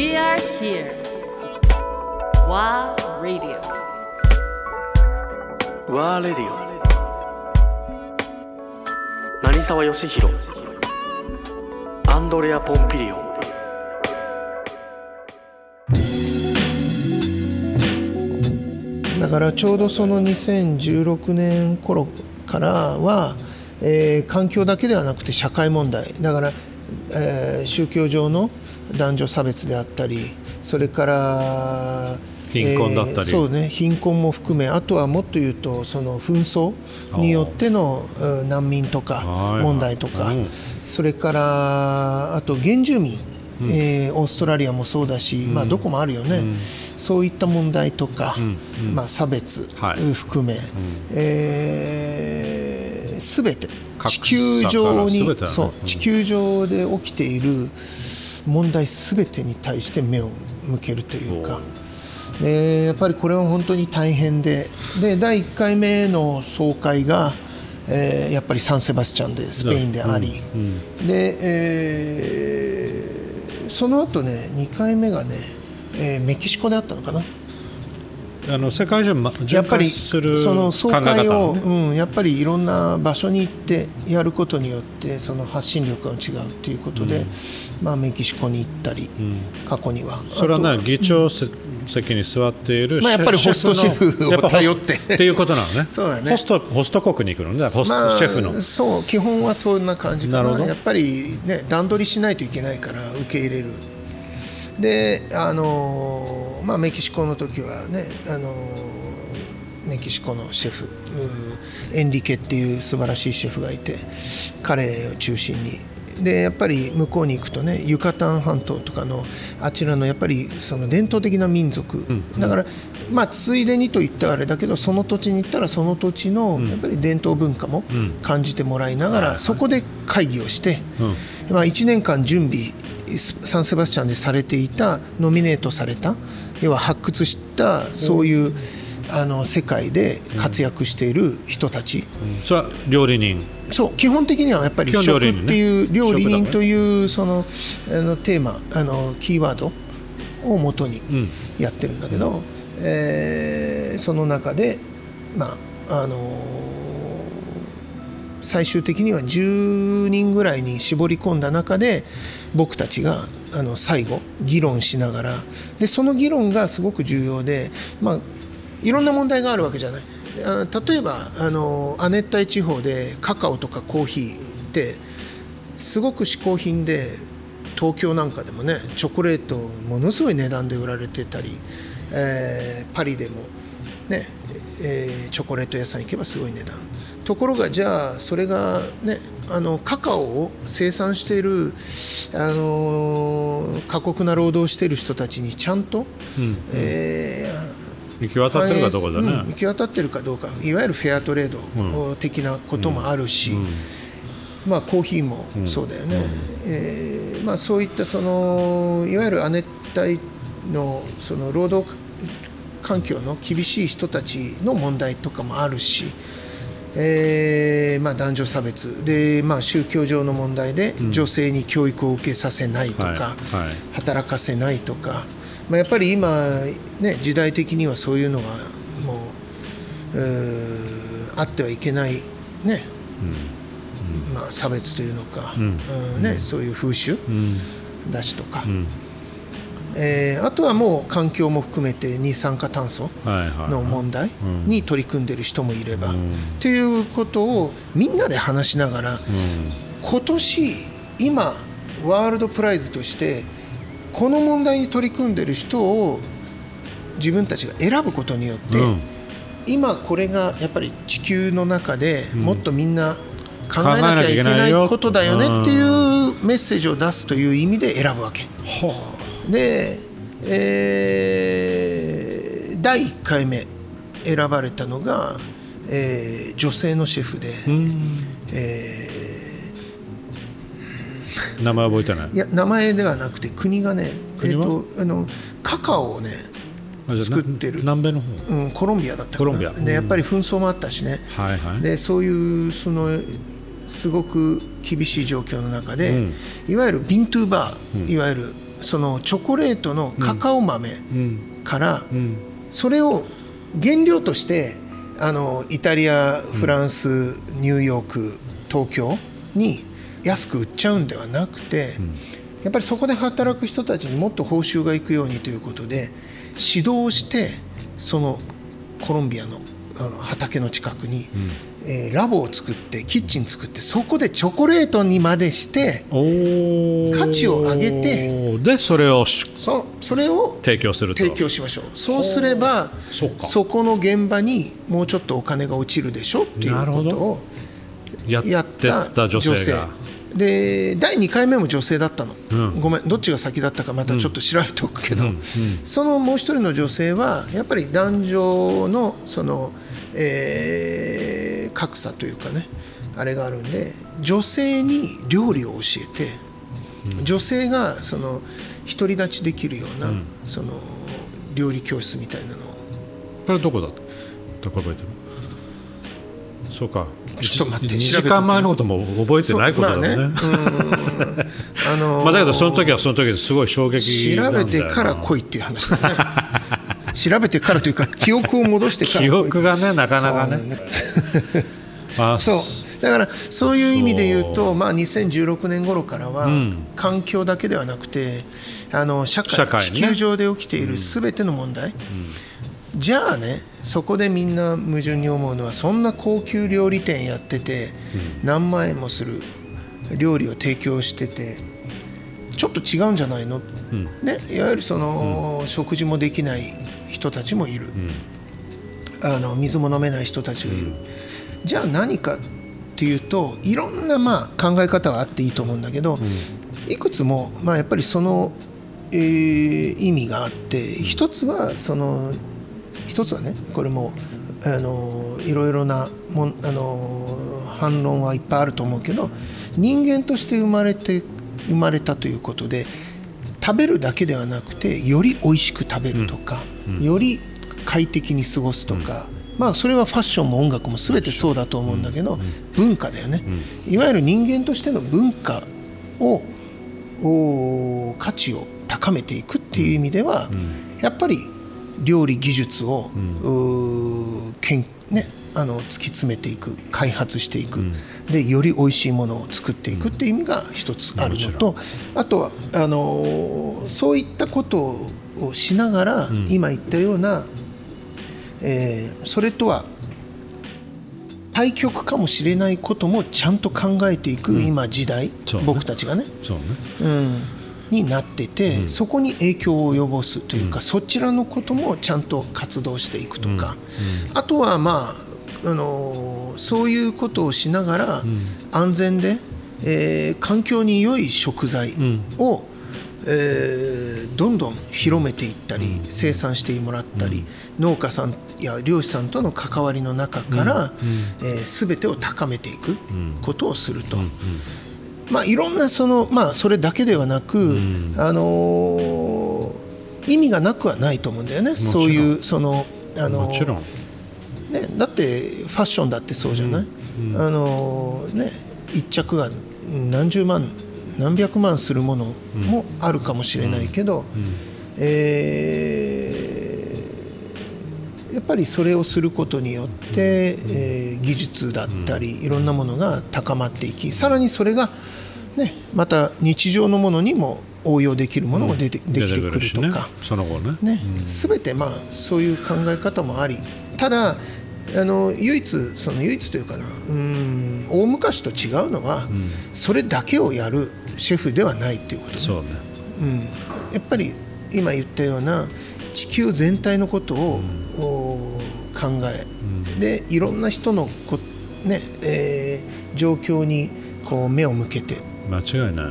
We are here. WA Radio. ワーレディオ成沢義弘アンドレア・ポンピリオンだからちょうどその2016年頃からは、えー環境だけではなくて社会問題だから、えー宗教上の男女差別であったりそれから貧困だったり。えーそうね貧困も含めあとはもっと言うとその紛争によってのうん難民とかはい問題とか、うん。それからあと原住民、えーオーストラリアもそうだし、まあ、どこもあるよね、そういった問題とか、まあ、差別はい。含め、えー、全て。地球上に、そううん。地球上で起きている問題全てに対して目を向けるというか。でやっぱりこれは本当に大変で。で第1回目の総会が、えーやっぱりサンセバスチャンでスペインであり、で、えーその後ね2回目がね、えーメキシコであったのかなあの世界中ま循やっぱりその総会方を、ねうん、やっぱりいろんな場所に行ってやることによってその発信力が違うということで、まあ、メキシコに行ったり、過去には。それはね議長席に座っているまあやっぱりホストシェフを頼って。っていうことなのね。そうだね。ホストホスト国に行くのね。ホストシェフの、まあ、そう基本はそんな感じかな。るほど。なやっぱりね段取りしないといけないから受け入れるであのーまあメキシコの時はねあのーメキシコのシェフエンリケっていう素晴らしいシェフがいて彼を中心に。でやっぱり向こうに行くとねユカタン半島とかのあちらのやっぱりその伝統的な民族、だからまあついでにと言ったらあれだけどその土地に行ったらその土地のやっぱり伝統文化も感じてもらいながら、そこで会議をして、まあ、1年間準備サンセバスチャンでされていたノミネートされた要は発掘したそういう、あの世界で活躍している人たち、それは料理人。そう基本的にはやっぱり食理人ね。っていう料理人というそのあのテーマあのキーワードをもとにやってるんだけど、えーその中でまああの最終的には10人ぐらいに絞り込んだ中で僕たちがあの最後議論しながらでその議論がすごく重要で、まあ、いろんな問題があるわけじゃない。例えばあの亜熱帯地方でカカオとかコーヒーってすごく嗜好品で東京なんかでもねチョコレートものすごい値段で売られてたり、えーパリでもね、えーチョコレート屋さん行けばすごい値段ところがじゃあそれがねあのカカオを生産している、あのー過酷な労働をしている人たちにちゃんと、えー行き渡ってるかどうかだね、うん行き渡ってるかどうか。いわゆるフェアトレード的なこともあるし、まあ、コーヒーもそうだよね、えーまあ、そういったそのいわゆる亜熱帯のその労働環境の厳しい人たちの問題とかもあるし、えーまあ、男女差別で、まあ、宗教上の問題で女性に教育を受けさせないとか、はい。はい。働かせないとか、まあ、やっぱり今、ね、時代的にはそういうのがもうあってはいけない、ね。まあ、差別というのか、うん。ね、そういう風習だしとか、えーあとはもう環境も含めて二酸化炭素の問題に取り組んでる人もいれば、ということをみんなで話しながら、今年今ワールドプライズとしてこの問題に取り組んでる人を自分たちが選ぶことによって、うん。今これがやっぱり地球の中でもっとみんな考えなきゃいけないことだよねっていうメッセージを出すという意味で選ぶわけ。で、えー第1回目選ばれたのが、えー女性のシェフで、え名前覚えてない？ーいや名前ではなくて国がね、え国は？ー、とあのカカオをね作ってる。な南米の方？うん、コロンビアだったかな。コロンビア。でやっぱり紛争もあったしね、はいはい。でそういうそのすごく厳しい状況の中で、いわゆるビントゥーバー、いわゆるそのチョコレートのカカオ豆うん。から、うん。それを原料としてあのイタリアフランス、ニューヨーク東京に安く売っちゃうんではなくて、やっぱりそこで働く人たちにもっと報酬がいくようにということで指導をしてそのコロンビアの畑の近くに、えーラボを作ってキッチン作ってそこでチョコレートにまでして価値を上げてでそれをしそそれを提供すると。提供しましょう。そうすればそこの現場にもうちょっとお金が落ちるでしょっていうことをやったた女性が。で第2回目も女性だったの、うん。ごめんどっちが先だったかまたちょっと調べておくけど、そのもう一人の女性はやっぱり男女のその、えー格差というかねあれがあるんで女性に料理を教えて、女性がその独り立ちできるような、その料理教室みたいなの。をこれどこだった？か覚えてる？そうか。ちょっと待って2時間前のことも覚えてないことだね。あね。あのーまあだけどその時はその時ですごい衝撃な調べてから来いっていう話だね。調べてからというか記憶を戻してから 記憶がねなかなかね。あそうだからそういう意味で言うと、まあ、2016年頃からは、ん。環境だけではなくてあの社会社会ね。地球上で起きているすべての問題、じゃあねそこでみんな矛盾に思うのはそんな高級料理店やってて、何万円もする料理を提供しててちょっと違うんじゃないの、ね、いわゆるその、食事もできない人たちもいる、あの水も飲めない人たちがいる、じゃあ何かっていうといろんなまあ考え方はあっていいと思うんだけど、いくつもまあやっぱりその、えー意味があって一つはその一つはねこれもあのいろいろなもんあの反論はいっぱいあると思うけど人間として生まれて生まれたということで食べるだけではなくてより美味しく食べるとか、より快適に過ごすとか、まあそれはファッションも音楽も全てそうだと思うんだけど、文化だよね、いわゆる人間としての文化をお価値を高めていくっていう意味では、やっぱり料理技術を、けんね、あの突き詰めていく開発していく、でより美味しいものを作っていくっていう意味が一つあるのと、あとはあのーそういったことをしながら、今言ったような、えーそれとは対極かもしれないこともちゃんと考えていく今時代、そうね。僕たちがね、そうね。うん、になってて、そこに影響を及ぼすというか、そちらのこともちゃんと活動していくとか、あとはまあ、あのーそういうことをしながら、安全で、えー環境に良い食材を、えーどんどん広めていったり、生産してもらったり、農家さんや漁師さんとの関わりの中から、えー全てを高めていくことをすると。まあ、いろんなその、まあ、それだけではなく、あのー意味がなくはないと思うんだよね、そういうその、あのーもちろん。ね、だってファッションだってそうじゃない、あのーね、一着が何十万何百万するものもあるかもしれないけど、えーやっぱりそれをすることによって、えー技術だったりいろんなものが高まっていきさらにそれが、ね、また日常のものにも応用できるものも出て、できてくるとか。その後ね。ね、全てまあそういう考え方もあり。ただあの唯一その唯一というかなうん大昔と違うのは、それだけをやるシェフではないっていうことね。そうね。うん、やっぱり今言ったような地球全体のことを、お考え、でいろんな人のこ、ねえー状況にこう目を向けて。間違いない、